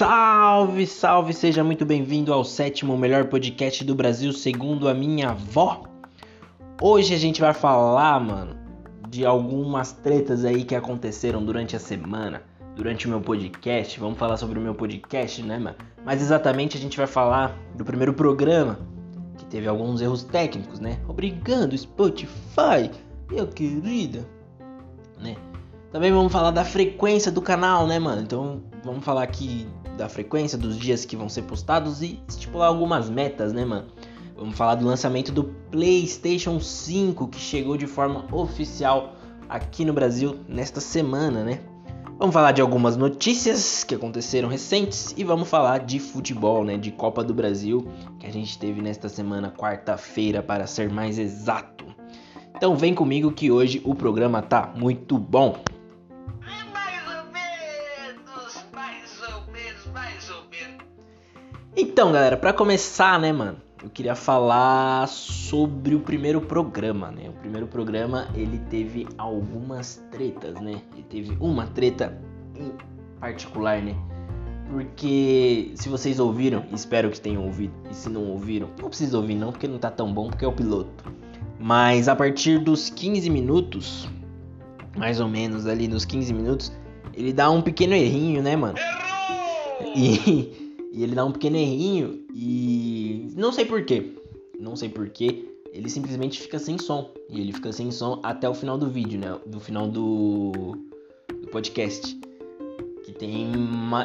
Salve, salve, seja muito bem-vindo ao sétimo melhor podcast do Brasil, segundo a minha avó. Hoje a gente vai falar, mano, de algumas tretas aí que aconteceram durante a semana, durante o meu podcast. Vamos falar sobre o meu podcast, né, mano? Mas exatamente a gente vai falar do primeiro programa, que teve alguns erros técnicos, né? Obrigado, Spotify, meu querido, né? Também vamos falar da frequência do canal, né, mano? Então vamos falar aqui da frequência dos dias que vão ser postados e estipular algumas metas, né, mano? Vamos falar do lançamento do PlayStation 5 que chegou de forma oficial aqui no Brasil nesta semana, né? Vamos falar de algumas notícias que aconteceram recentes e vamos falar de futebol, né? De Copa do Brasil que a gente teve nesta semana, quarta-feira, para ser mais exato. Então vem comigo que hoje o programa tá muito bom. Então, galera, para começar, né, mano, eu queria falar sobre o primeiro programa, né? O primeiro programa, ele teve algumas tretas, né? Ele teve uma treta em particular, né? Porque se vocês ouviram, espero que tenham ouvido, e se não ouviram, não precisa ouvir não, porque não tá tão bom, porque é o piloto. Mas a partir dos 15 minutos, mais ou menos ali nos 15 minutos, ele dá um pequeno errinho, né, mano? Errou! E e ele dá um pequeno errinho e não sei porquê. Não sei porquê. Ele simplesmente fica sem som. E ele fica sem som até o final do vídeo, né? Do final do, do podcast. Que tem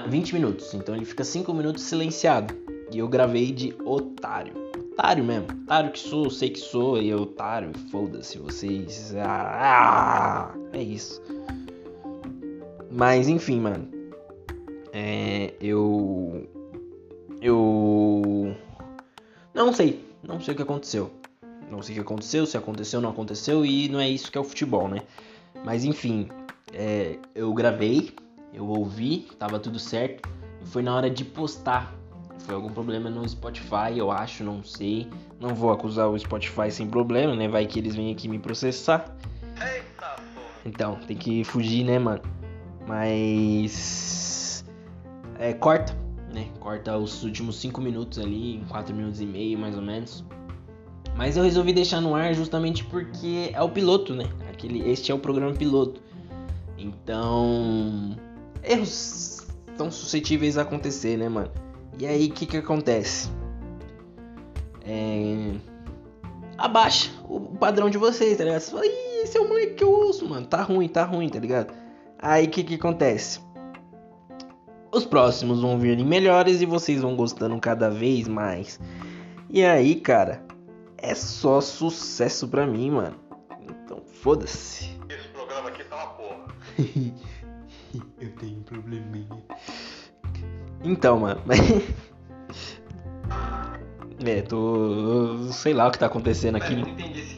20 minutos. Então ele fica 5 minutos silenciado. E eu gravei de otário. Otário mesmo. Otário que sou, sei que sou. E otário. Foda-se vocês. Ah, é isso. Mas enfim, mano. É, eu eu não sei, não sei o que aconteceu. Não sei o que aconteceu, se aconteceu ou não aconteceu, e não é isso que é o futebol, né? Mas enfim, é, eu gravei, eu ouvi, tava tudo certo, e foi na hora de postar. Foi algum problema no Spotify, eu acho, não sei. Não vou acusar o Spotify sem problema, né? Vai que eles vêm aqui me processar. Então, tem que fugir, né, mano? Mas. É, corta né? Corta os últimos 5 minutos ali, 4 minutos e meio mais ou menos. Mas eu resolvi deixar no ar justamente porque é o piloto, né? Aquele, este é o programa piloto. Então, erros tão suscetíveis a acontecer, né, mano? E aí, o que que acontece? É... Abaixa o padrão de vocês, tá ligado? Você fala, Ih, esse é o moleque que eu ouço, mano. Tá ruim, tá ruim, tá ligado? Aí, o que que acontece? Os próximos vão virem melhores e vocês vão gostando cada vez mais. E aí, cara, é só sucesso pra mim, mano. Então, foda-se. Esse programa aqui tá uma porra. Eu tenho um probleminha. Então, mano. É, tô. Sei lá o que tá acontecendo aqui. Eu não entendi esse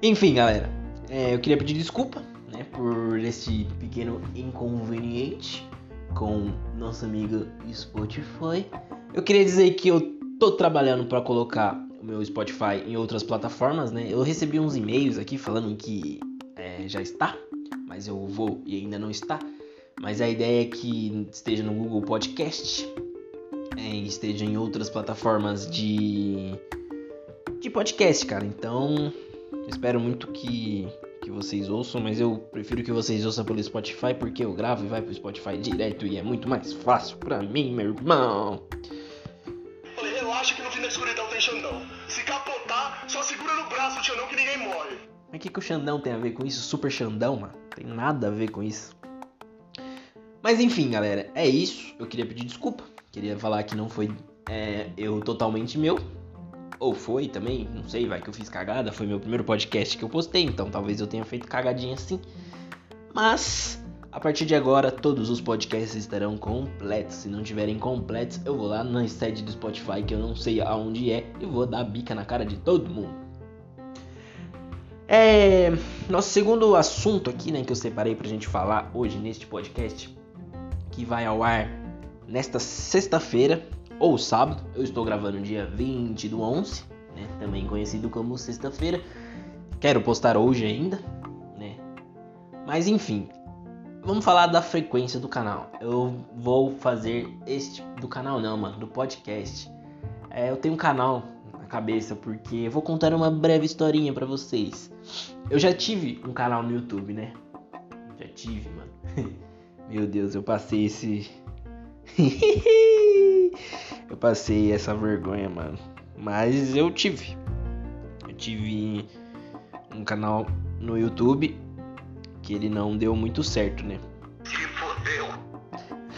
Enfim, galera, é, eu queria pedir desculpa né, por esse pequeno inconveniente com nossa amiga Spotify. Eu queria dizer que eu tô trabalhando para colocar o meu Spotify em outras plataformas, né? Eu recebi uns e-mails aqui falando que é, já está, mas eu vou e ainda não está. Mas a ideia é que esteja no Google Podcast, é, esteja em outras plataformas de de podcast, cara. Então Espero muito que, que vocês ouçam, mas eu prefiro que vocês ouçam pelo Spotify porque eu gravo e vai pro Spotify direto e é muito mais fácil pra mim, meu irmão. Relaxa que no fim da escuridão tem Xandão. Se capotar, só segura no braço o Xandão que ninguém morre. Mas o que, que o Xandão tem a ver com isso? Super Xandão, mano? Tem nada a ver com isso. Mas enfim, galera, é isso. Eu queria pedir desculpa. Queria falar que não foi é, eu totalmente meu. Ou foi também, não sei, vai que eu fiz cagada. Foi meu primeiro podcast que eu postei, então talvez eu tenha feito cagadinha assim. Mas a partir de agora, todos os podcasts estarão completos. Se não tiverem completos, eu vou lá na sede do Spotify, que eu não sei aonde é, e vou dar bica na cara de todo mundo. É. Nosso segundo assunto aqui, né, que eu separei pra gente falar hoje neste podcast, que vai ao ar nesta sexta-feira, ou sábado. Eu estou gravando dia 20 do 11, né, também conhecido como sexta-feira. quero postar hoje ainda, né? Mas enfim, vamos falar da frequência do canal. Eu vou fazer este do canal não, mano, do podcast. É, eu tenho um canal na cabeça porque eu vou contar uma breve historinha para vocês. Eu já tive um canal no YouTube, né? Já tive, mano. Meu Deus, eu passei esse eu passei essa vergonha, mano. Mas eu tive. Eu tive um canal no YouTube que ele não deu muito certo, né? Se fodeu.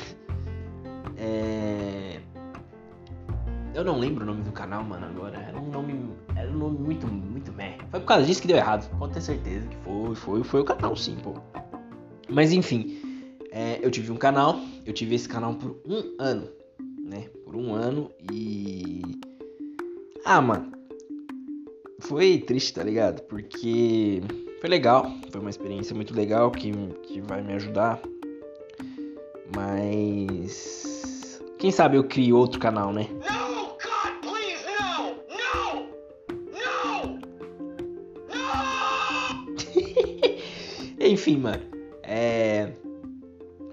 É... Eu não lembro o nome do canal, mano, agora. Era um nome. Era um nome muito, muito meh. Foi por causa disso que deu errado. Pode ter certeza que foi, foi, foi o canal sim, pô. Mas enfim. É, eu tive um canal, eu tive esse canal por um ano, né? Por um ano e. Ah, mano. Foi triste, tá ligado? Porque foi legal, foi uma experiência muito legal que, que vai me ajudar. Mas. Quem sabe eu crio outro canal, né? Enfim, mano. É.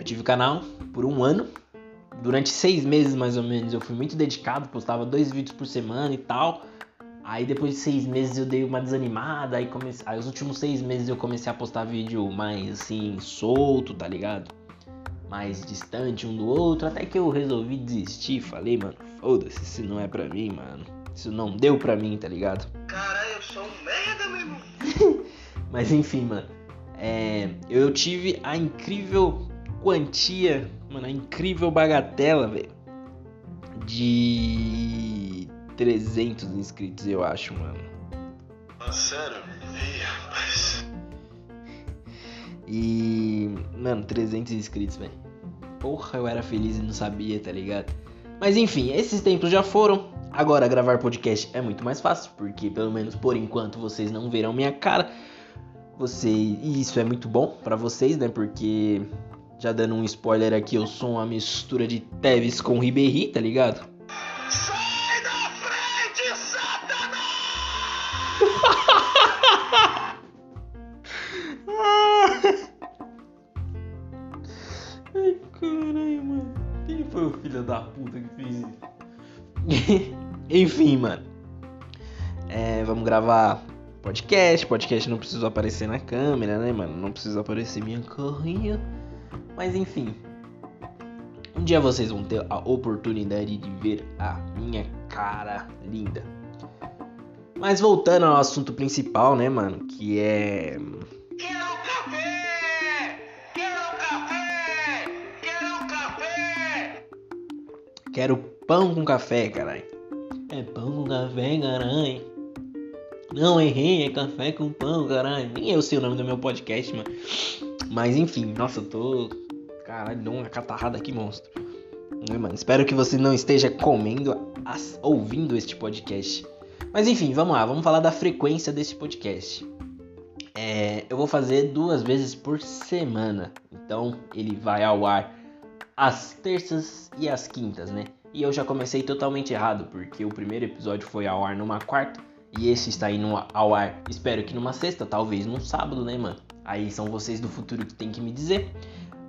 Eu tive o canal por um ano. Durante seis meses, mais ou menos, eu fui muito dedicado, postava dois vídeos por semana e tal. Aí depois de seis meses eu dei uma desanimada, aí, comecei... aí os últimos seis meses eu comecei a postar vídeo mais assim, solto, tá ligado? Mais distante um do outro, até que eu resolvi desistir. Falei, mano, foda-se, isso não é pra mim, mano. Isso não deu pra mim, tá ligado? Caralho, eu sou um merda, meu irmão. Mas enfim, mano. É, eu tive a incrível quantia, mano, a incrível bagatela, velho, de 300 inscritos, eu acho, mano. Ah, sério? Ih, rapaz. E, mano, 300 inscritos, velho. Porra, eu era feliz e não sabia, tá ligado? Mas enfim, esses tempos já foram. Agora gravar podcast é muito mais fácil, porque pelo menos por enquanto vocês não verão minha cara. Você, e isso é muito bom pra vocês, né? Porque já dando um spoiler aqui, eu sou uma mistura de Tevez com Ribéry, tá ligado? Sai da frente, Satanás! Ai, caralho, mano. Quem foi o filho da puta que fez isso? Enfim, mano. É, vamos gravar podcast. Podcast não precisa aparecer na câmera, né, mano? Não precisa aparecer minha carrinha. Mas enfim. Um dia vocês vão ter a oportunidade de ver a minha cara linda. Mas voltando ao assunto principal, né, mano? Que é. Quero café! Quero café! Quero café! Quero pão com café, caralho. É pão com café, caralho. Não errei, é café com pão, caralho. Nem eu sei o nome do meu podcast, mano. Mas enfim, nossa, eu tô. Caralho, deu uma catarrada aqui, monstro. Né, mano? Espero que você não esteja comendo, as- ouvindo este podcast. Mas enfim, vamos lá, vamos falar da frequência desse podcast. É, eu vou fazer duas vezes por semana. Então ele vai ao ar às terças e às quintas, né? E eu já comecei totalmente errado, porque o primeiro episódio foi ao ar numa quarta e esse está indo ao ar, espero que numa sexta, talvez num sábado, né, mano? Aí são vocês do futuro que tem que me dizer.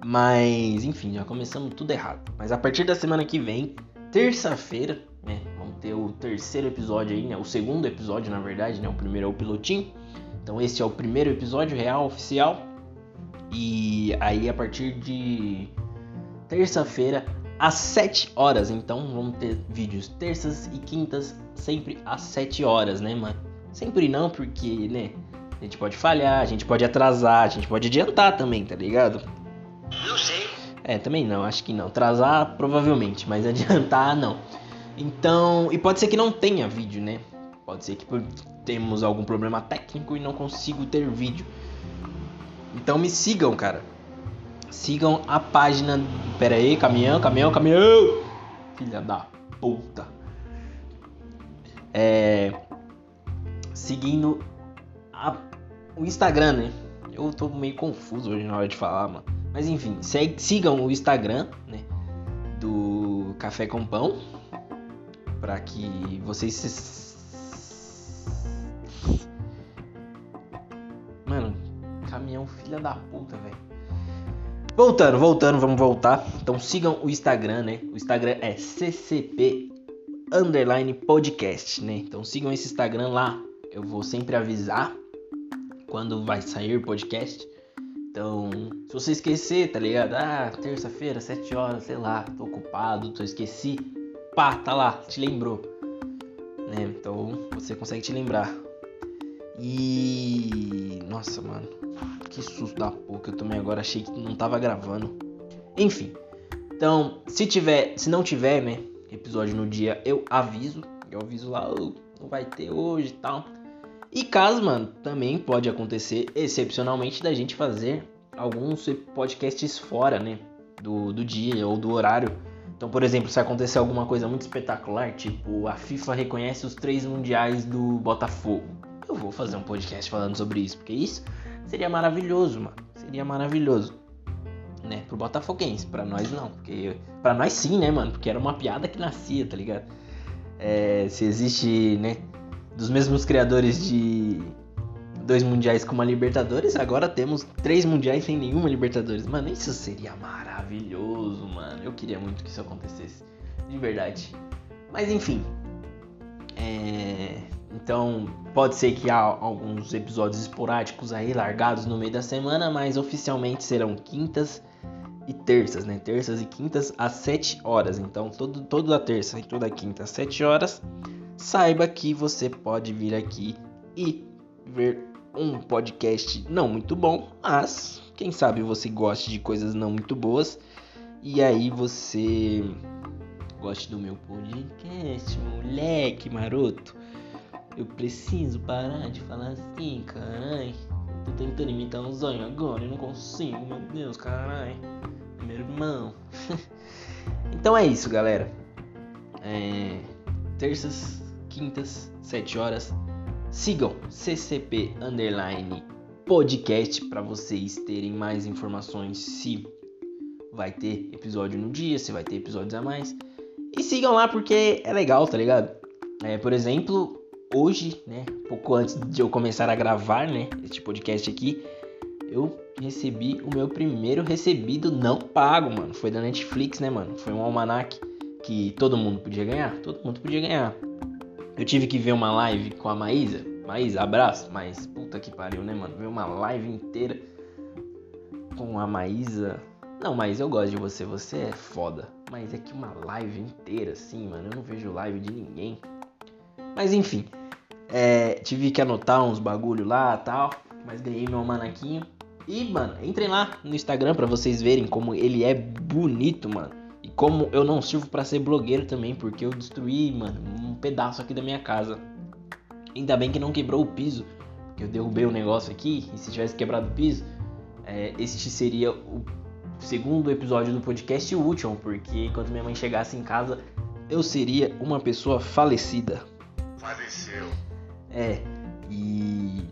Mas, enfim, já começamos tudo errado. Mas a partir da semana que vem, terça-feira, né? Vamos ter o terceiro episódio aí, né? O segundo episódio, na verdade, né? O primeiro é o pilotinho. Então esse é o primeiro episódio real, oficial. E aí a partir de terça-feira às 7 horas. Então vamos ter vídeos terças e quintas sempre às 7 horas, né, mano? Sempre não, porque, né? A gente pode falhar, a gente pode atrasar, a gente pode adiantar também, tá ligado? Eu sei. É, também não, acho que não. Atrasar, provavelmente, mas adiantar, não. Então, e pode ser que não tenha vídeo, né? Pode ser que temos algum problema técnico e não consigo ter vídeo. Então me sigam, cara. Sigam a página. Pera aí, caminhão, caminhão, caminhão! Filha da puta. É. Seguindo a- o Instagram, né? Eu tô meio confuso hoje na hora de falar, mano. Mas enfim, segue- sigam o Instagram, né? Do Café com Pão. Pra que vocês se... filha da puta, velho. Voltando, voltando, vamos voltar. Então sigam o Instagram, né? O Instagram é ccp underline podcast, né? Então sigam esse Instagram lá. Eu vou sempre avisar quando vai sair o podcast. Então, se você esquecer, tá ligado? Ah, terça-feira, 7 horas, sei lá, tô ocupado, tô esqueci. Pá, tá lá, te lembrou. Né? Então, você consegue te lembrar. E. Nossa, mano. Que susto da porra que eu tomei agora. Achei que não tava gravando. Enfim. Então, se tiver. Se não tiver, né? Episódio no dia, eu aviso. Eu aviso lá, oh, não vai ter hoje e tal. E caso, mano, também pode acontecer excepcionalmente da gente fazer alguns podcasts fora, né? Do, do dia ou do horário. Então, por exemplo, se acontecer alguma coisa muito espetacular, tipo a FIFA reconhece os três mundiais do Botafogo, eu vou fazer um podcast falando sobre isso, porque isso seria maravilhoso, mano. Seria maravilhoso. Né, pro Botafoguense, pra nós não. Porque. Pra nós sim, né, mano? Porque era uma piada que nascia, tá ligado? É, se existe, né? Dos mesmos criadores de dois mundiais com uma Libertadores, agora temos três mundiais sem nenhuma Libertadores. Mano, isso seria maravilhoso, mano. Eu queria muito que isso acontecesse, de verdade. Mas enfim. É... Então, pode ser que há alguns episódios esporádicos aí largados no meio da semana, mas oficialmente serão quintas e terças, né? Terças e quintas às 7 horas. Então, todo, toda terça e toda quinta às 7 horas saiba que você pode vir aqui e ver um podcast não muito bom, mas quem sabe você goste de coisas não muito boas e aí você goste do meu podcast, moleque maroto. Eu preciso parar de falar assim, carai. Tô tentando imitar um zóio agora e não consigo, meu Deus, carai. Meu irmão. então é isso, galera. É... Terças quintas, 7 horas. Sigam CCP Underline Podcast para vocês terem mais informações se vai ter episódio no dia, se vai ter episódios a mais. E sigam lá porque é legal, tá ligado? É, por exemplo, hoje, né, pouco antes de eu começar a gravar, né, este podcast aqui, eu recebi o meu primeiro recebido não pago, mano. Foi da Netflix, né, mano? Foi um almanac que todo mundo podia ganhar, todo mundo podia ganhar. Eu tive que ver uma live com a Maísa. Maísa, abraço. Mas puta que pariu, né, mano? Ver uma live inteira com a Maísa. Não, mas eu gosto de você. Você é foda. Mas é que uma live inteira, assim, mano. Eu não vejo live de ninguém. Mas enfim. É, tive que anotar uns bagulho lá tal. Mas ganhei meu manaquinho. E, mano, entrem lá no Instagram para vocês verem como ele é bonito, mano. Como eu não sirvo para ser blogueiro também, porque eu destruí, mano, um pedaço aqui da minha casa. Ainda bem que não quebrou o piso, porque eu derrubei o negócio aqui, e se tivesse quebrado o piso, é, este seria o segundo episódio do podcast e o último, porque quando minha mãe chegasse em casa, eu seria uma pessoa falecida. Faleceu. É, e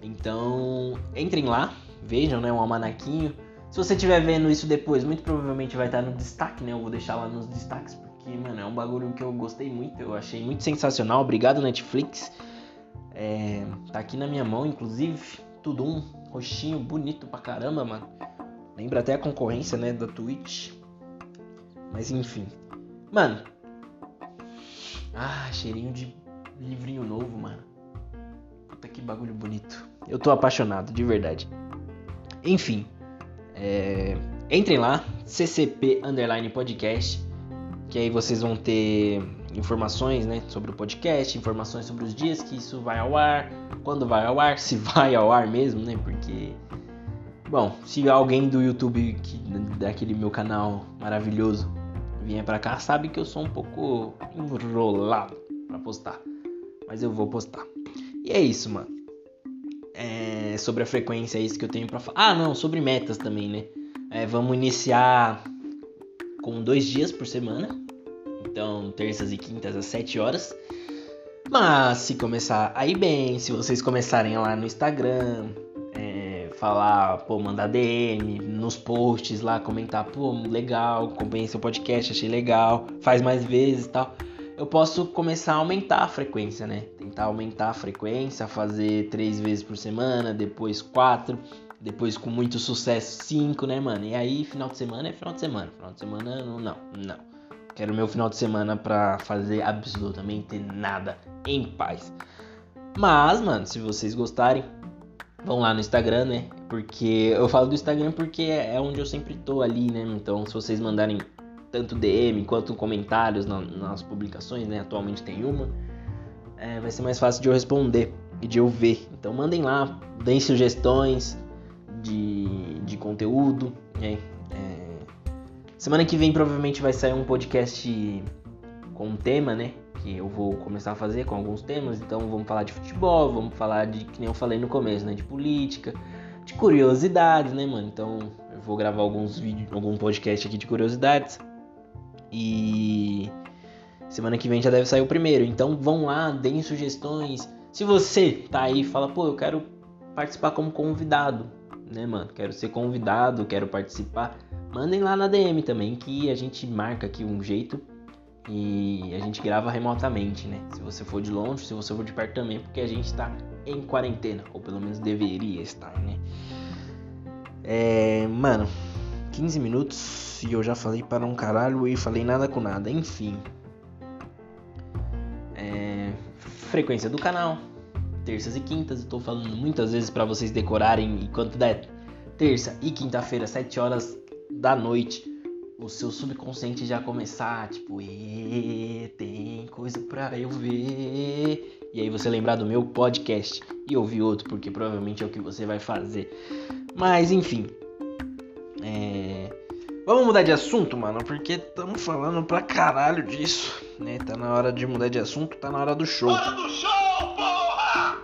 então entrem lá, vejam, né, um almanaquinho se você estiver vendo isso depois, muito provavelmente vai estar no destaque, né? Eu vou deixar lá nos destaques, porque, mano, é um bagulho que eu gostei muito, eu achei muito sensacional. Obrigado, Netflix. É, tá aqui na minha mão, inclusive, tudo um roxinho bonito pra caramba, mano. Lembra até a concorrência, né, da Twitch. Mas enfim. Mano. Ah, cheirinho de livrinho novo, mano. Puta que bagulho bonito. Eu tô apaixonado, de verdade. Enfim. É, entrem lá, CCP Underline Podcast, que aí vocês vão ter informações né, sobre o podcast, informações sobre os dias que isso vai ao ar, quando vai ao ar, se vai ao ar mesmo, né? Porque, bom, se alguém do YouTube, que, daquele meu canal maravilhoso, vier pra cá, sabe que eu sou um pouco enrolado pra postar. Mas eu vou postar. E é isso, mano. É, sobre a frequência, é isso que eu tenho para falar. Ah, não, sobre metas também, né? É, vamos iniciar com dois dias por semana. Então, terças e quintas às 7 horas. Mas se começar aí bem, se vocês começarem lá no Instagram, é, falar, pô, mandar DM nos posts lá, comentar, pô, legal, acompanhei seu podcast, achei legal, faz mais vezes e tal eu posso começar a aumentar a frequência, né? Tentar aumentar a frequência, fazer três vezes por semana, depois quatro, Depois com muito sucesso, 5, né, mano? E aí, final de semana é final de semana. Final de semana, não, não. Quero meu final de semana pra fazer absolutamente nada em paz. Mas, mano, se vocês gostarem, vão lá no Instagram, né? Porque eu falo do Instagram porque é onde eu sempre tô ali, né? Então, se vocês mandarem tanto DM quanto comentários nas publicações, né? Atualmente tem uma, é, vai ser mais fácil de eu responder e de eu ver. Então, mandem lá, deem sugestões de, de conteúdo, né? É, semana que vem provavelmente vai sair um podcast com um tema, né? que eu vou começar a fazer com alguns temas. Então vamos falar de futebol, vamos falar de, que nem eu falei no começo, né? De política, de curiosidades, né, mano? Então eu vou gravar alguns vídeos, algum podcast aqui de curiosidades. E semana que vem já deve sair o primeiro. Então vão lá, deem sugestões. Se você tá aí e fala, pô, eu quero participar como convidado, né, mano? Quero ser convidado, quero participar. Mandem lá na DM também que a gente marca aqui um jeito e a gente grava remotamente, né? Se você for de longe, se você for de perto também, porque a gente tá em quarentena, ou pelo menos deveria estar, né? É, mano, 15 minutos e eu já falei para um caralho e falei nada com nada, enfim. Frequência do canal, terças e quintas, eu tô falando muitas vezes para vocês decorarem enquanto der terça e quinta-feira, 7 horas da noite o seu subconsciente já começar, tipo, tem coisa pra eu ver. E aí você lembrar do meu podcast e ouvir outro, porque provavelmente é o que você vai fazer. Mas enfim. É... Vamos mudar de assunto, mano, porque estamos falando pra caralho disso, né? Tá na hora de mudar de assunto, tá na hora do show. Hora do show, porra!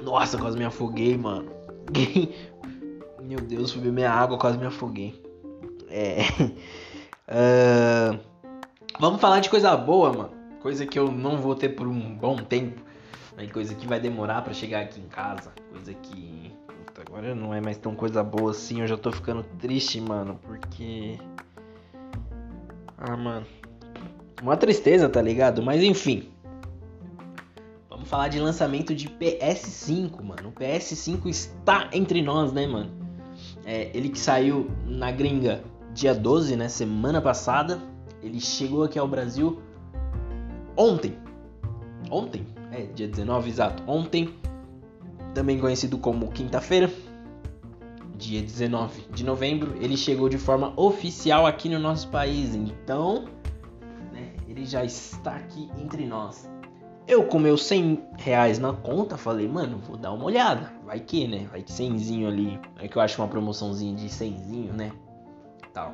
Nossa, quase me afoguei, mano. Meu Deus, fui beber minha água, quase me afoguei. É. Uh, vamos falar de coisa boa, mano. Coisa que eu não vou ter por um bom tempo. Né? Coisa que vai demorar para chegar aqui em casa. Coisa que. Agora não é mais tão coisa boa assim. Eu já tô ficando triste, mano. Porque. Ah, mano. Uma tristeza, tá ligado? Mas enfim. Vamos falar de lançamento de PS5, mano. O PS5 está entre nós, né, mano? É, ele que saiu na gringa dia 12, né, semana passada. Ele chegou aqui ao Brasil ontem. Ontem, é, dia 19 exato. Ontem, também conhecido como quinta-feira, dia 19 de novembro, ele chegou de forma oficial aqui no nosso país. Então, né, ele já está aqui entre nós. Eu com meus 100 reais na conta, falei, mano, vou dar uma olhada. Vai que, né? Vai que 100zinho ali. É que eu acho uma promoçãozinha de 100zinho, né? tal.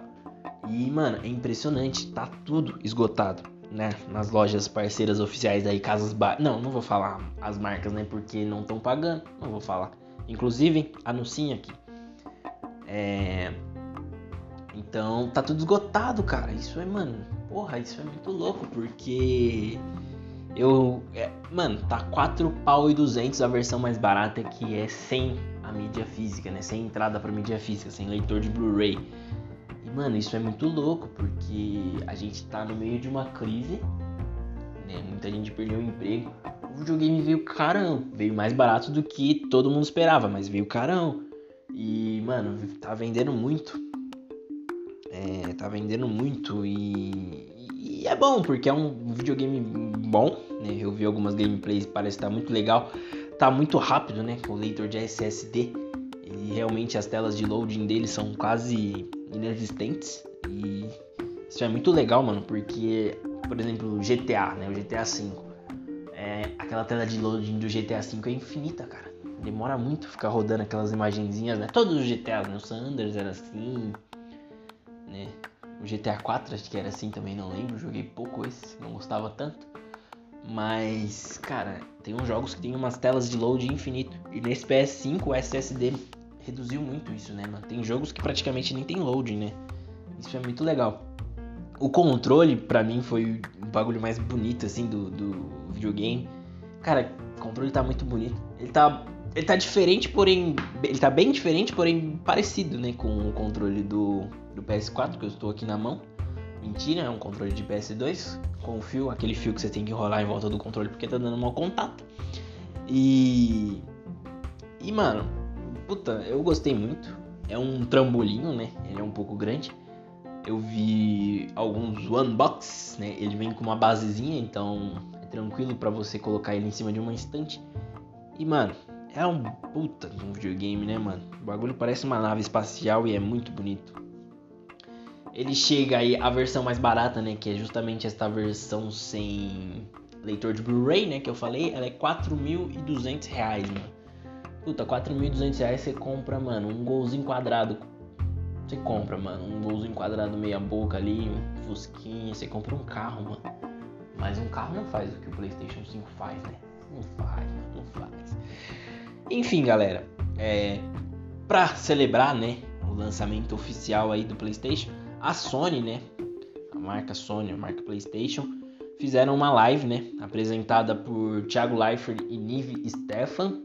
E, mano, é impressionante, tá tudo esgotado, né? Nas lojas parceiras oficiais aí, Casas Bahia. Não, não vou falar as marcas, né? Porque não estão pagando, não vou falar. Inclusive, anunciem aqui. É. Então, tá tudo esgotado, cara. Isso é, mano, porra, isso é muito louco, porque. Eu. É, mano, tá 4 pau e 200 a versão mais barata que é sem a mídia física, né? Sem entrada pra mídia física, sem leitor de Blu-ray. Mano, isso é muito louco, porque a gente tá no meio de uma crise, né? Muita gente perdeu o emprego. O videogame veio carão, veio mais barato do que todo mundo esperava, mas veio carão. E, mano, tá vendendo muito. É, tá vendendo muito e, e é bom, porque é um videogame bom, né? Eu vi algumas gameplays, parece que tá muito legal. Tá muito rápido, né? Com o leitor de SSD. E realmente as telas de loading dele são quase inexistentes. E isso é muito legal, mano, porque, por exemplo, o GTA, né? O GTA V. É, aquela tela de loading do GTA V é infinita, cara. Demora muito ficar rodando aquelas imagenzinhas, né? Todos os GTAs, né? O Sanders era assim, né? O GTA 4 acho que era assim também, não lembro. Joguei pouco esse, não gostava tanto. Mas, cara, tem uns jogos que tem umas telas de load infinito. E nesse PS5 o SSD reduziu muito isso, né, mano? Tem jogos que praticamente nem tem loading, né? Isso é muito legal. O controle, para mim, foi o bagulho mais bonito, assim, do, do videogame. Cara, o controle tá muito bonito. Ele tá, ele tá diferente, porém... Ele tá bem diferente, porém parecido, né? Com o controle do, do PS4, que eu estou aqui na mão. Mentira, é um controle de PS2 com o fio, aquele fio que você tem que enrolar em volta do controle porque tá dando mau contato. E. E, mano, puta, eu gostei muito. É um trambolinho, né? Ele é um pouco grande. Eu vi alguns unbox, né? Ele vem com uma basezinha, então é tranquilo para você colocar ele em cima de uma estante. E mano, é um puta de um videogame, né, mano? O bagulho parece uma nave espacial e é muito bonito. Ele chega aí a versão mais barata, né, que é justamente esta versão sem leitor de Blu-ray, né, que eu falei, ela é 4.200 reais, mano. Puta, 4.200 reais você compra, mano, um golzinho quadrado. Você compra, mano, um golzinho quadrado meia boca ali, um fusquinha, você compra um carro, mano. Mas um carro não faz o que o PlayStation 5 faz, né? Não faz, não faz. Enfim, galera, é, pra celebrar, né, o lançamento oficial aí do PlayStation, a Sony, né, a marca Sony, a marca PlayStation, fizeram uma live, né, apresentada por Thiago Leifert e Nive Stefan,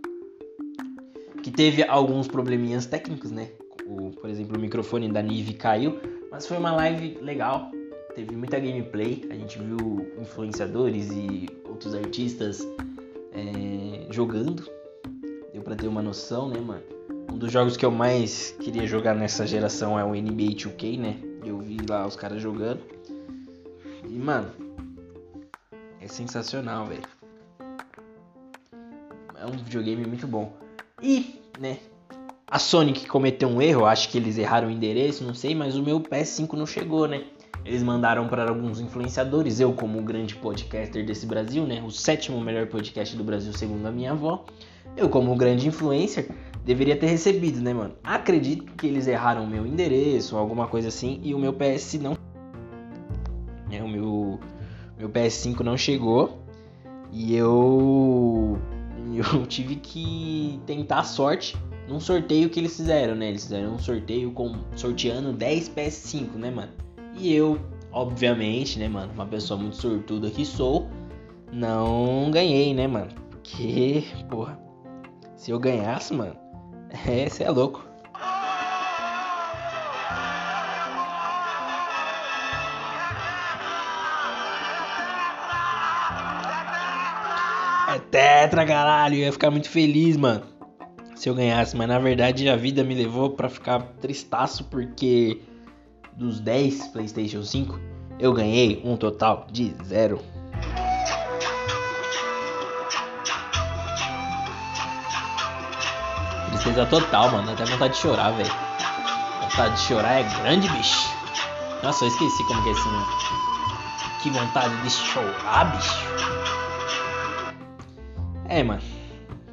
que teve alguns probleminhas técnicos, né? O, por exemplo, o microfone da Nive caiu, mas foi uma live legal. Teve muita gameplay, a gente viu influenciadores e outros artistas é, jogando. Deu pra ter uma noção, né, mano? Um dos jogos que eu mais queria jogar nessa geração é o NBA 2K, né? Eu vi lá os caras jogando. E, mano, é sensacional, velho. É um videogame muito bom. E, né, a Sonic cometeu um erro, acho que eles erraram o endereço, não sei, mas o meu PS5 não chegou, né? Eles mandaram para alguns influenciadores, eu como o grande podcaster desse Brasil, né, o sétimo melhor podcast do Brasil segundo a minha avó, eu como o grande influencer deveria ter recebido, né, mano? Acredito que eles erraram o meu endereço, alguma coisa assim, e o meu PS não, é, o meu meu PS5 não chegou e eu eu tive que tentar a sorte num sorteio que eles fizeram, né? Eles fizeram um sorteio com sorteando 10 PS5, né, mano? E eu, obviamente, né, mano, uma pessoa muito sortuda que sou, não ganhei, né, mano? Porque, porra, se eu ganhasse, mano, é, você é louco. Tetra, caralho. Eu ia ficar muito feliz, mano. Se eu ganhasse. Mas na verdade a vida me levou para ficar tristaço porque dos 10 PlayStation 5 eu ganhei um total de zero. Tristeza total, mano. Até vontade de chorar, velho. Vontade de chorar é grande, bicho. Nossa, eu esqueci como que é esse nome. Que vontade de chorar, bicho. É, mano.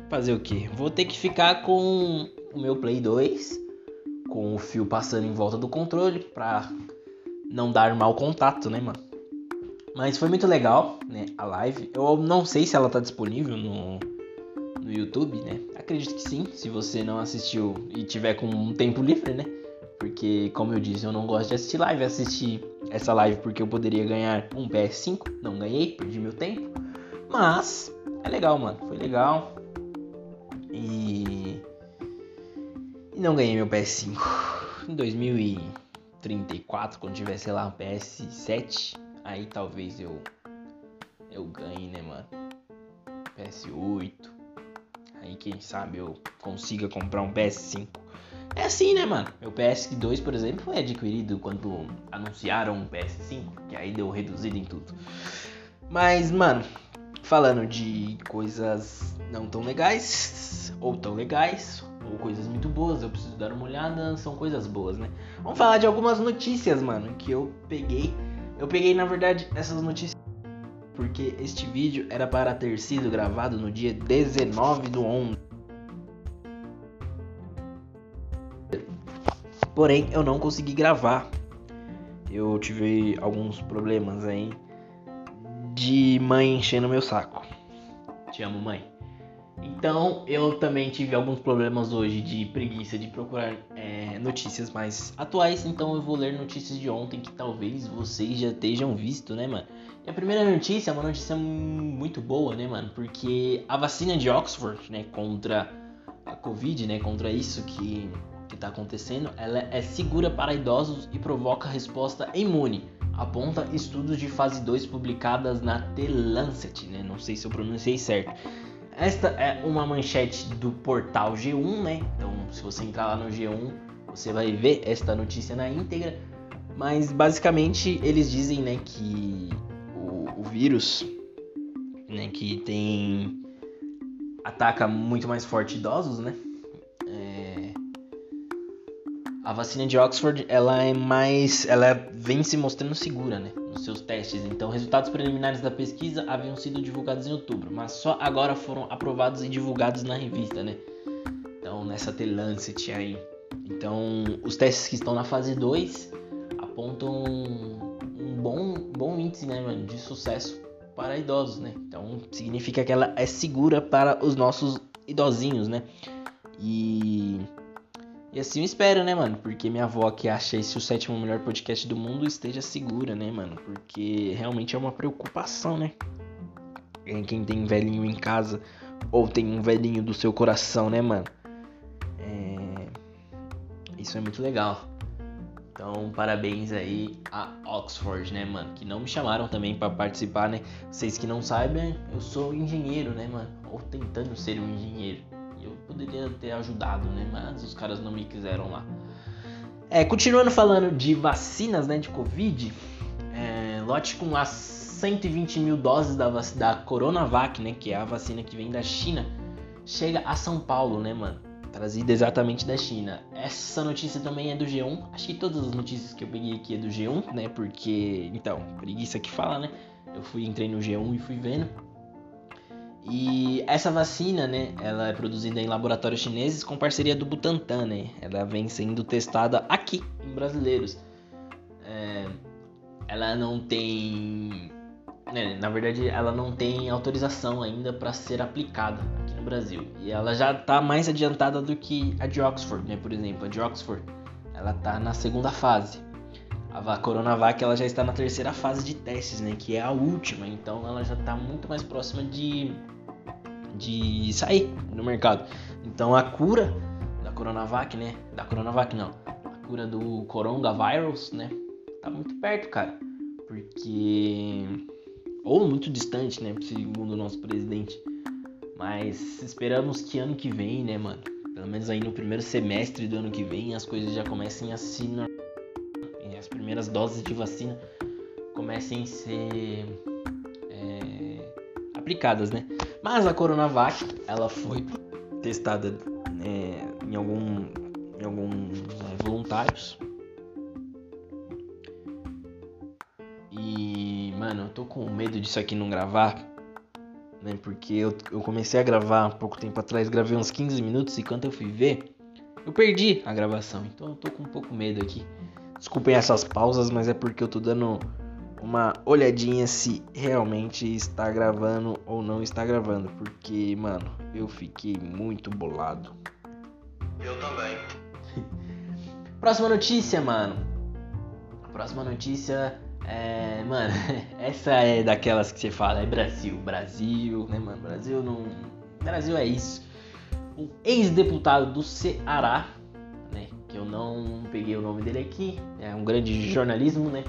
Fazer o que? Vou ter que ficar com o meu Play 2 com o fio passando em volta do controle pra não dar mau contato, né, mano? Mas foi muito legal, né, a live. Eu não sei se ela tá disponível no, no YouTube, né? Acredito que sim, se você não assistiu e tiver com um tempo livre, né? Porque, como eu disse, eu não gosto de assistir live. Assisti essa live porque eu poderia ganhar um PS5. Não ganhei, perdi meu tempo. Mas é legal, mano. Foi legal. E. E não ganhei meu PS5. Em 2034, quando tiver, sei lá, um PS7, aí talvez eu. Eu ganhe, né, mano? PS8. Aí quem sabe eu consiga comprar um PS5. É assim, né, mano? Meu PS2, por exemplo, foi adquirido quando anunciaram o PS5, que aí deu reduzido em tudo. Mas, mano, falando de coisas não tão legais, ou tão legais, ou coisas muito boas, eu preciso dar uma olhada, são coisas boas, né? Vamos falar de algumas notícias, mano, que eu peguei. Eu peguei, na verdade, essas notícias porque este vídeo era para ter sido gravado no dia 19 do 11. Porém, eu não consegui gravar. Eu tive alguns problemas aí de mãe enchendo meu saco. Te amo, mãe. Então, eu também tive alguns problemas hoje de preguiça de procurar é, notícias mais atuais. Então, eu vou ler notícias de ontem que talvez vocês já estejam visto, né, mano? E a primeira notícia é uma notícia muito boa, né, mano? Porque a vacina de Oxford, né, contra a Covid, né, contra isso que, que tá acontecendo, ela é segura para idosos e provoca resposta imune. Aponta estudos de fase 2 publicadas na The Lancet, né? Não sei se eu pronunciei certo. Esta é uma manchete do portal G1, né? Então, se você entrar lá no G1, você vai ver esta notícia na íntegra. Mas basicamente eles dizem, né, que o, o vírus, né, que tem ataca muito mais forte idosos, né? É... A vacina de Oxford, ela é mais, ela vem se mostrando segura, né? Nos seus testes. Então, resultados preliminares da pesquisa haviam sido divulgados em outubro, mas só agora foram aprovados e divulgados na revista, né? Então, nessa The Lancet aí. Então, os testes que estão na fase 2 apontam um bom, bom índice, né, mano, de sucesso para idosos, né? Então significa que ela é segura para os nossos idosinhos, né? E e assim eu espero, né, mano? Porque minha avó que acha esse o sétimo melhor podcast do mundo esteja segura, né, mano? Porque realmente é uma preocupação, né? Quem tem velhinho em casa ou tem um velhinho do seu coração, né, mano? É... Isso é muito legal. Então, parabéns aí a Oxford, né, mano? Que não me chamaram também para participar, né? Vocês que não sabem, eu sou engenheiro, né, mano? Ou tentando ser um engenheiro. Poderia ter ajudado, né? Mas os caras não me quiseram lá. É, continuando falando de vacinas, né, de Covid, é, lote com as 120 mil doses da, da Coronavac, né, que é a vacina que vem da China, chega a São Paulo, né, mano? trazida exatamente da China. Essa notícia também é do G1. Acho que todas as notícias que eu peguei aqui é do G1, né? Porque, então, preguiça que fala, né? Eu fui entrei no G1 e fui vendo. E essa vacina, né, ela é produzida em laboratórios chineses com parceria do Butantan, né? Ela vem sendo testada aqui em brasileiros. É, ela não tem, né, na verdade, ela não tem autorização ainda para ser aplicada no Brasil. E ela já está mais adiantada do que a de Oxford, né? Por exemplo, a de Oxford, ela está na segunda fase. A Coronavac ela já está na terceira fase de testes, né? Que é a última. Então ela já está muito mais próxima de de sair no mercado. Então a cura da Coronavac, né? Da Coronavac não. A cura do coronavirus, né? Tá muito perto, cara. Porque ou muito distante, né? Segundo o nosso presidente. Mas esperamos que ano que vem, né, mano? Pelo menos aí no primeiro semestre do ano que vem as coisas já comecem a se e as primeiras doses de vacina comecem a ser é, aplicadas, né? Mas a Coronavac, ela foi testada é, em algum em alguns é, voluntários e mano, eu tô com medo disso aqui não gravar né? Porque eu, eu comecei a gravar há pouco tempo atrás, gravei uns 15 minutos e quando eu fui ver, eu perdi a gravação. Então eu tô com um pouco medo aqui. Desculpem essas pausas, mas é porque eu tô dando uma olhadinha se realmente está gravando ou não está gravando. Porque, mano, eu fiquei muito bolado. Eu também. Próxima notícia, mano. Próxima notícia é, mano, essa é daquelas que você fala, é Brasil, Brasil, né, mano? Brasil não. Brasil é isso. Um ex-deputado do Ceará, né? Que eu não peguei o nome dele aqui, é um grande jornalismo, né?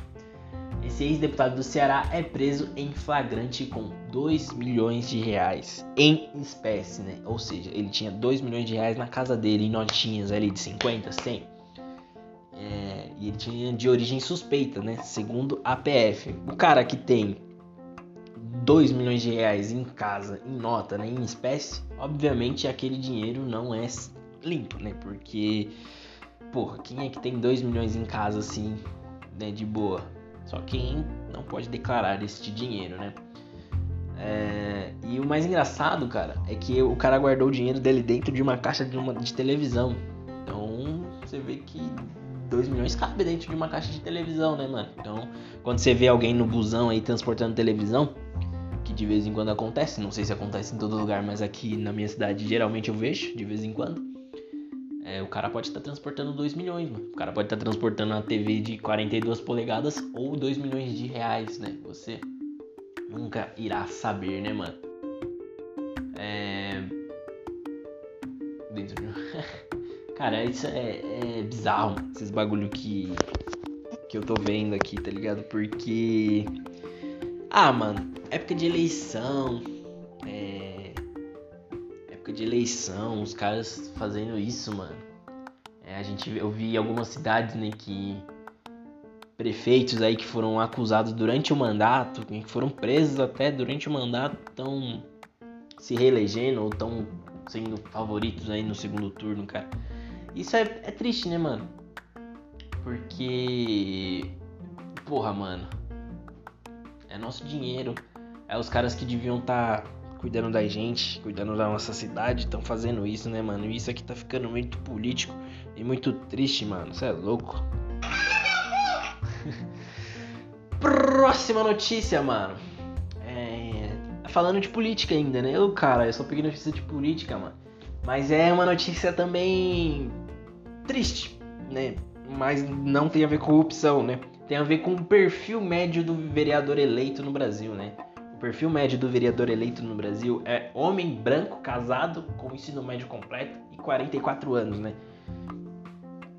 Esse ex-deputado do Ceará é preso em flagrante com 2 milhões de reais em espécie, né? Ou seja, ele tinha 2 milhões de reais na casa dele em notinhas ali de 50, 100 é, e ele tinha de origem suspeita, né? Segundo a PF. O cara que tem 2 milhões de reais em casa, em nota, né, em espécie, obviamente aquele dinheiro não é limpo, né? Porque, porra, quem é que tem 2 milhões em casa assim, né, de boa? Só quem não pode declarar este dinheiro, né? É, e o mais engraçado, cara, é que o cara guardou o dinheiro dele dentro de uma caixa de, uma, de televisão. Então você vê que 2 milhões cabe dentro de uma caixa de televisão, né, mano? Então, quando você vê alguém no busão aí transportando televisão, que de vez em quando acontece, não sei se acontece em todo lugar, mas aqui na minha cidade geralmente eu vejo de vez em quando. É, o cara pode estar transportando 2 milhões, mano. O cara pode estar transportando uma TV de 42 polegadas ou 2 milhões de reais, né? Você nunca irá saber, né, mano? É. Dentro de. Cara, isso é, é bizarro, esses bagulho que, que eu tô vendo aqui, tá ligado? Porque. Ah, mano, época de eleição. Época de eleição, os caras fazendo isso, mano. É, a gente, eu vi algumas cidades, né, que prefeitos aí que foram acusados durante o mandato, que foram presos até durante o mandato, estão se reelegendo ou estão sendo favoritos aí no segundo turno, cara. Isso é, é triste, né, mano? Porque. Porra, mano. É nosso dinheiro. É os caras que deviam estar tá cuidando da gente, cuidando da nossa cidade, estão fazendo isso, né, mano? E isso aqui tá ficando muito político e muito triste, mano. Você é louco. Próxima notícia, mano. É... Falando de política ainda, né? Eu, cara, eu só peguei notícia de política, mano. Mas é uma notícia também triste, né? Mas não tem a ver com corrupção, né? Tem a ver com o perfil médio do vereador eleito no Brasil, né? Perfil médio do vereador eleito no Brasil é homem branco, casado, com ensino médio completo e 44 anos, né?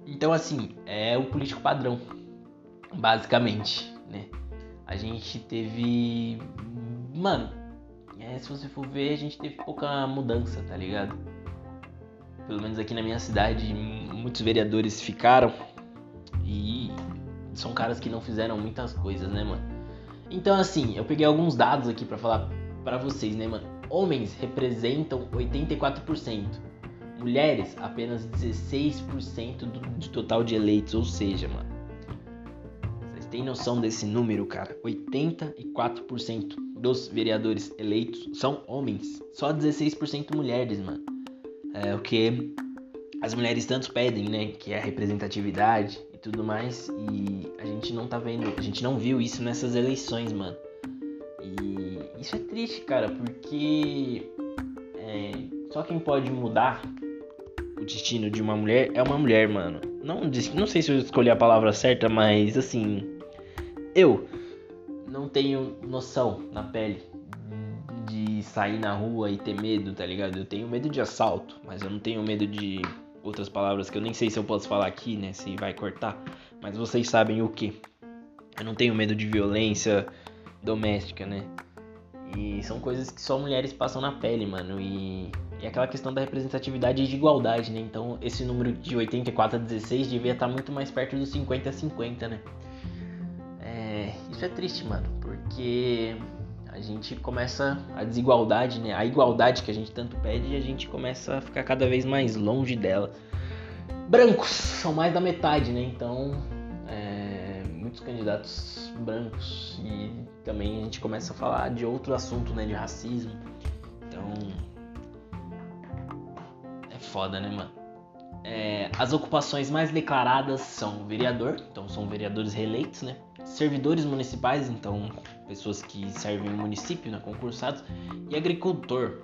Então, assim, é o político padrão, basicamente, né? A gente teve. Mano, é, se você for ver, a gente teve pouca mudança, tá ligado? Pelo menos aqui na minha cidade, muitos vereadores ficaram e são caras que não fizeram muitas coisas, né, mano? Então, assim, eu peguei alguns dados aqui para falar para vocês, né, mano? Homens representam 84%, mulheres apenas 16% do, do total de eleitos, ou seja, mano, tem noção desse número, cara? 84% dos vereadores eleitos são homens. Só 16% mulheres, mano. É o que as mulheres tanto pedem, né? Que é a representatividade tudo mais. E a gente não tá vendo, a gente não viu isso nessas eleições, mano. E isso é triste, cara, porque é, só quem pode mudar o destino de uma mulher é uma mulher, mano. Não, não sei se eu escolhi a palavra certa, mas assim, eu não tenho noção na pele de sair na rua e ter medo, tá ligado? Eu tenho medo de assalto, mas eu não tenho medo de outras palavras que eu nem sei se eu posso falar aqui, né? Se vai cortar, mas vocês sabem o que. Eu não tenho medo de violência doméstica, né? E são coisas que só mulheres passam na pele, mano. E, e aquela questão da representatividade e de igualdade, né? Então esse número de 84 a 16 devia estar muito mais perto dos 50 a 50, né? isso é triste, mano, porque a gente começa a desigualdade, né? A igualdade que a gente tanto pede a gente começa a ficar cada vez mais longe dela. Brancos são mais da metade, né? Então, é, muitos candidatos brancos e também a gente começa a falar de outro assunto, né? De racismo. Então, é foda, né, mano? É, as ocupações mais declaradas são vereador, então são vereadores reeleitos, né? servidores municipais, então pessoas que servem o município, né, concursados, e agricultor.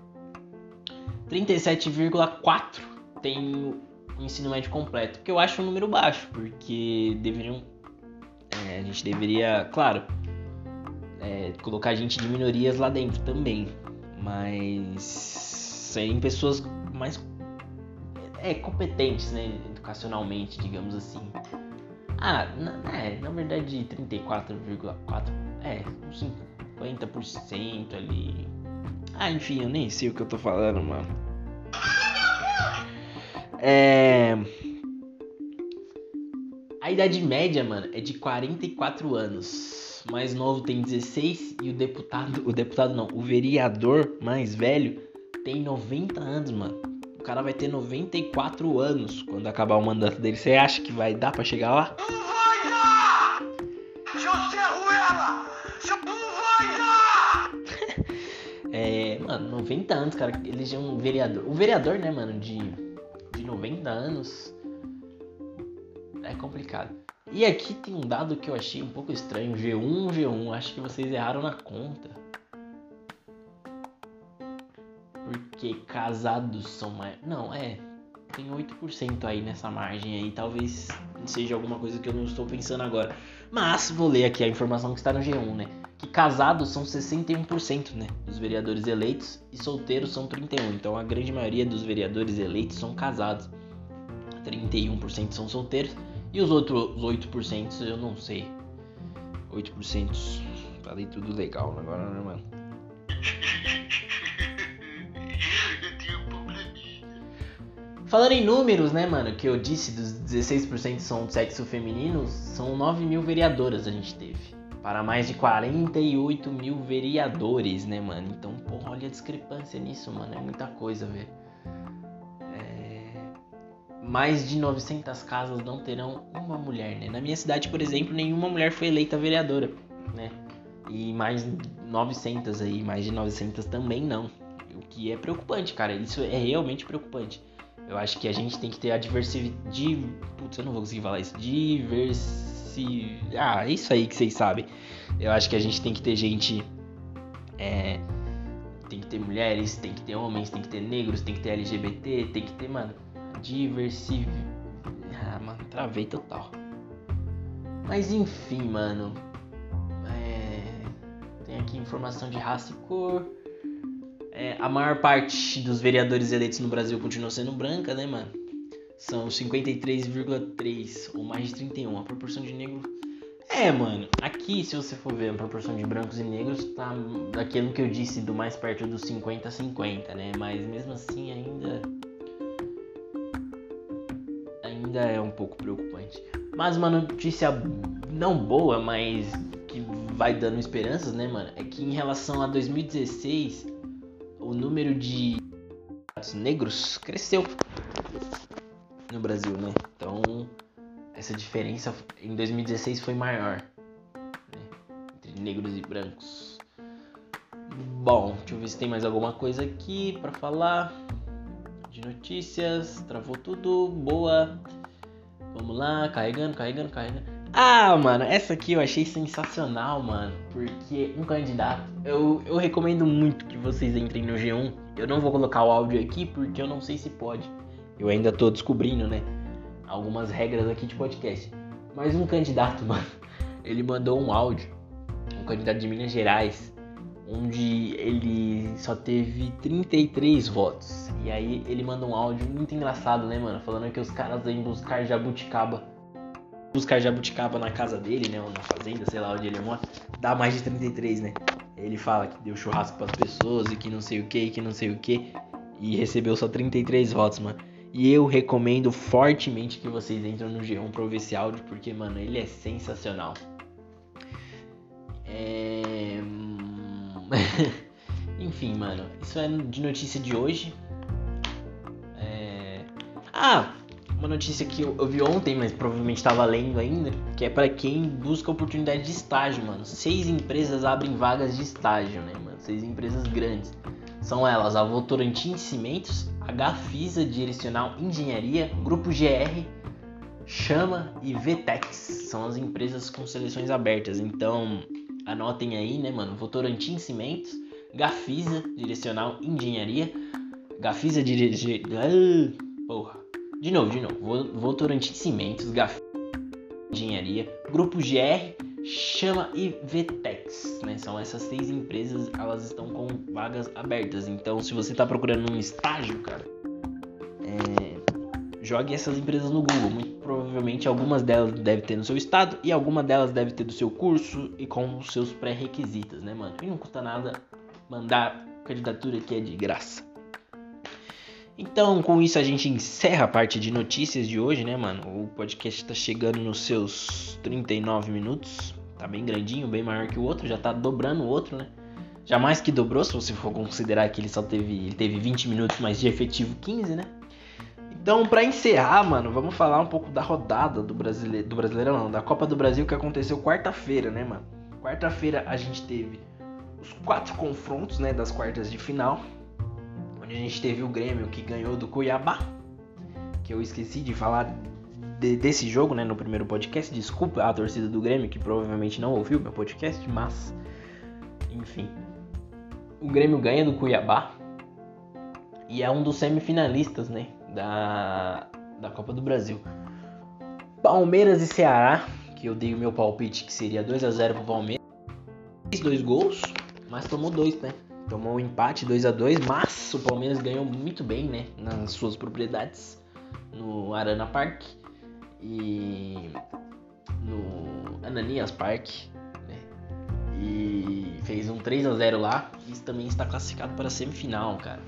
37,4 tem o ensino médio completo, que eu acho um número baixo, porque deveriam é, a gente deveria, claro, é, colocar gente de minorias lá dentro também, mas serem pessoas mais é, competentes, né, educacionalmente, digamos assim. Ah, na, é, na verdade 34,4 é, uns 50% ali. Ah, enfim, eu nem sei o que eu tô falando, mano. É. A idade média, mano, é de 44 anos. Mais novo tem 16 e o deputado, o deputado não, o vereador mais velho tem 90 anos, mano. O cara vai ter 94 anos quando acabar o mandato dele. Você acha que vai dar para chegar lá? 90 anos, cara, eleger um vereador. O vereador, né, mano, de, de 90 anos é complicado. E aqui tem um dado que eu achei um pouco estranho, G1, G1, acho que vocês erraram na conta. Porque casados são mais. Não, é. Tem 8% aí nessa margem aí. Talvez seja alguma coisa que eu não estou pensando agora. Mas vou ler aqui a informação que está no G1, né? Que casados são 61%, né? Dos vereadores eleitos e solteiros são 31%. Então a grande maioria dos vereadores eleitos são casados. 31% são solteiros. E os outros 8% eu não sei. 8%. Falei tudo legal agora, né, mano? Falando em números, né, mano, que eu disse dos 16% são de sexo feminino, são 9 mil vereadoras a gente teve. Para mais de 48 mil vereadores, né, mano? Então, porra, olha a discrepância nisso, mano. É muita coisa, velho. É... Mais de 900 casas não terão uma mulher, né? Na minha cidade, por exemplo, nenhuma mulher foi eleita vereadora, né? E mais 900 aí, mais de 900 também não. O que é preocupante, cara. Isso é realmente preocupante. Eu acho que a gente tem que ter a diversidade. Putz, eu não vou conseguir falar isso. Diversi. Ah, é isso aí que vocês sabem. Eu acho que a gente tem que ter gente. É... Tem que ter mulheres, tem que ter homens, tem que ter negros, tem que ter LGBT, tem que ter, mano, diversi. Ah, mano, travei total. Mas enfim, mano. Tem aqui informação de raça e cor. É, a maior parte dos vereadores eleitos no Brasil continua sendo branca, né, mano? São 53,3 ou mais de 31. A proporção de negros. É, mano. Aqui, se você for ver a proporção de brancos e negros, tá daquilo que eu disse, do mais perto dos 50 a 50, né? Mas mesmo assim, ainda. Ainda é um pouco preocupante. Mas uma notícia não boa, mas que vai dando esperanças, né, mano? É que em relação a 2016, o número de negros cresceu no Brasil, né? Então, essa diferença em 2016 foi maior né? entre negros e brancos. Bom, deixa eu ver se tem mais alguma coisa aqui para falar de notícias. Travou tudo, boa. Vamos lá, carregando, carregando, carregando. Ah, mano, essa aqui eu achei sensacional, mano. Porque um candidato. Eu, eu recomendo muito que vocês entrem no G1. Eu não vou colocar o áudio aqui porque eu não sei se pode. Eu ainda tô descobrindo, né? Algumas regras aqui de podcast. Mas um candidato, mano, ele mandou um áudio. Um candidato de Minas Gerais. Onde ele só teve 33 votos. E aí ele manda um áudio muito engraçado, né, mano? Falando que os caras vêm buscar jabuticaba buscar jabuticaba na casa dele, né? Ou na fazenda, sei lá onde ele mora, dá mais de 33, né? Ele fala que deu churrasco para as pessoas e que não sei o que, que não sei o que. E recebeu só 33 votos, mano. E eu recomendo fortemente que vocês entrem no G1 pra ver esse áudio, porque, mano, ele é sensacional. É... Enfim, mano, isso é de notícia de hoje. É... Ah, uma notícia que eu, eu vi ontem, mas provavelmente estava lendo ainda, que é para quem busca oportunidade de estágio, mano. Seis empresas abrem vagas de estágio, né, mano? Seis empresas grandes. São elas a Votorantim Cimentos, Gafisa Direcional Engenharia, Grupo GR, Chama e VTEX. São as empresas com seleções abertas. Então, anotem aí, né, mano? Votorantim Cimentos, Gafisa Direcional Engenharia, Gafisa Direcional... Ah, porra. De novo, de novo. Votorantim Cimentos, Gaf Engenharia, Grupo GR, Chama e Vtex, né? São essas seis empresas, elas estão com vagas abertas. Então, se você está procurando um estágio, cara, é... jogue essas empresas no Google. Muito provavelmente algumas delas devem ter no seu estado e alguma delas deve ter do seu curso e com os seus pré-requisitos, né, mano? E não custa nada mandar candidatura que é de graça. Então, com isso a gente encerra a parte de notícias de hoje, né, mano? O podcast tá chegando nos seus 39 minutos. Tá bem grandinho, bem maior que o outro, já tá dobrando o outro, né? Já mais que dobrou, se você for considerar que ele só teve, ele teve 20 minutos, mas de efetivo 15, né? Então, para encerrar, mano, vamos falar um pouco da rodada do brasileiro, do brasileiro não, da Copa do Brasil que aconteceu quarta-feira, né, mano? Quarta-feira a gente teve os quatro confrontos, né, das quartas de final onde a gente teve o Grêmio que ganhou do Cuiabá, que eu esqueci de falar de, desse jogo, né, no primeiro podcast. Desculpa a torcida do Grêmio que provavelmente não ouviu meu podcast, mas enfim. O Grêmio ganha do Cuiabá e é um dos semifinalistas, né, da da Copa do Brasil. Palmeiras e Ceará, que eu dei o meu palpite que seria 2 a 0 pro Palmeiras. Fez dois gols, mas tomou dois, né? tomou um empate 2 a 2 mas o Palmeiras ganhou muito bem, né, nas suas propriedades no Arana Park e no Ananias Park, né? E fez um 3 a 0 lá e também está classificado para a semifinal, cara.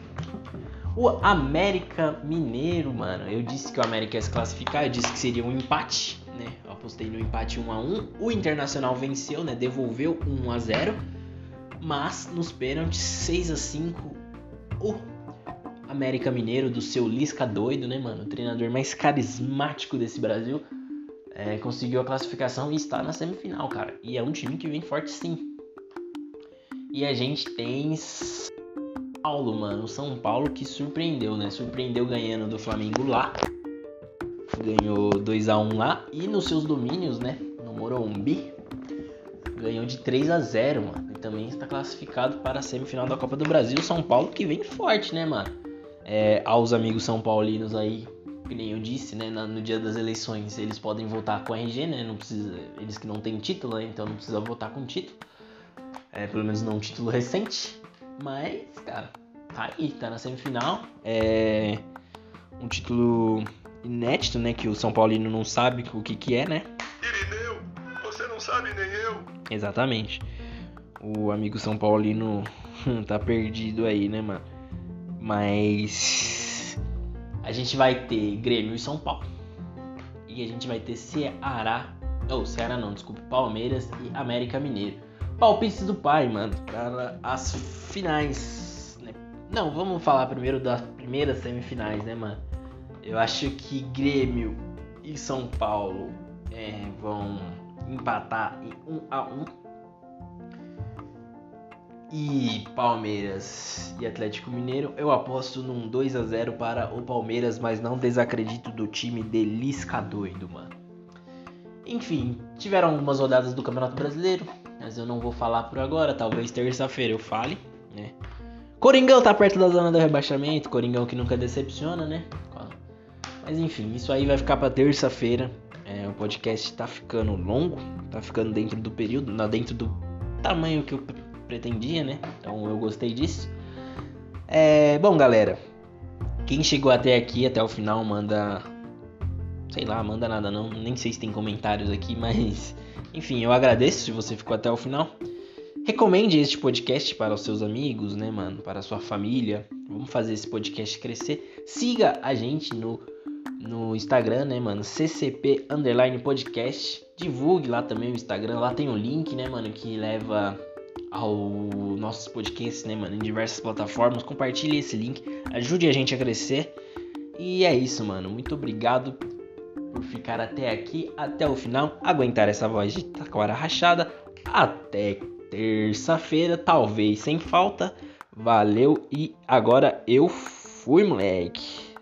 O América Mineiro, mano. Eu disse que o América ia se classificar, eu disse que seria um empate, né? Eu apostei no empate 1 a 1. O Internacional venceu, né? Devolveu 1 a 0. Mas nos pênaltis 6 a 5, o América Mineiro do seu Lisca doido, né, mano? O treinador mais carismático desse Brasil. É, conseguiu a classificação e está na semifinal, cara. E é um time que vem forte sim. E a gente tem Paulo, mano. São Paulo que surpreendeu, né? Surpreendeu ganhando do Flamengo lá. Ganhou 2 a 1 lá. E nos seus domínios, né? No Morumbi. Ganhou de 3 a 0 mano. E também está classificado para a semifinal da Copa do Brasil. São Paulo que vem forte, né, mano? É, aos amigos são paulinos aí, que nem eu disse, né? No dia das eleições, eles podem votar com RG, né? Não precisa, eles que não têm título, né? Então não precisa votar com título. É, pelo menos não um título recente. Mas, cara, tá aí, tá na semifinal. É um título inédito, né? Que o São Paulino não sabe o que, que é, né? Sabe nem eu. Exatamente. O amigo São Paulino tá perdido aí, né, mano? Mas a gente vai ter Grêmio e São Paulo. E a gente vai ter Ceará. Ou oh, Ceará não, desculpe, Palmeiras e América Mineiro palpites do pai, mano, para as finais. Né? Não, vamos falar primeiro das primeiras semifinais, né, mano? Eu acho que Grêmio e São Paulo é, vão empatar em 1 a 1 e Palmeiras e Atlético Mineiro, eu aposto num 2 a 0 para o Palmeiras, mas não desacredito do time de Lisca doido, mano. Enfim, tiveram algumas rodadas do Campeonato Brasileiro, mas eu não vou falar por agora, talvez terça-feira eu fale, né? Coringão tá perto da zona do rebaixamento, Coringão que nunca decepciona, né? Mas enfim, isso aí vai ficar para terça-feira. É, o podcast tá ficando longo, tá ficando dentro do período, dentro do tamanho que eu pretendia, né? Então eu gostei disso. É, bom, galera, quem chegou até aqui, até o final, manda. Sei lá, manda nada não. Nem sei se tem comentários aqui, mas enfim, eu agradeço se você ficou até o final. Recomende este podcast para os seus amigos, né, mano? Para a sua família. Vamos fazer esse podcast crescer. Siga a gente no, no Instagram, né, mano? CCP Underline Podcast. Divulgue lá também o Instagram. Lá tem o um link, né, mano? Que leva ao nossos podcasts, né, mano? Em diversas plataformas. Compartilhe esse link. Ajude a gente a crescer. E é isso, mano. Muito obrigado por ficar até aqui, até o final, aguentar essa voz de taquara rachada. Até terça-feira, talvez sem falta. Valeu e agora eu fui, moleque.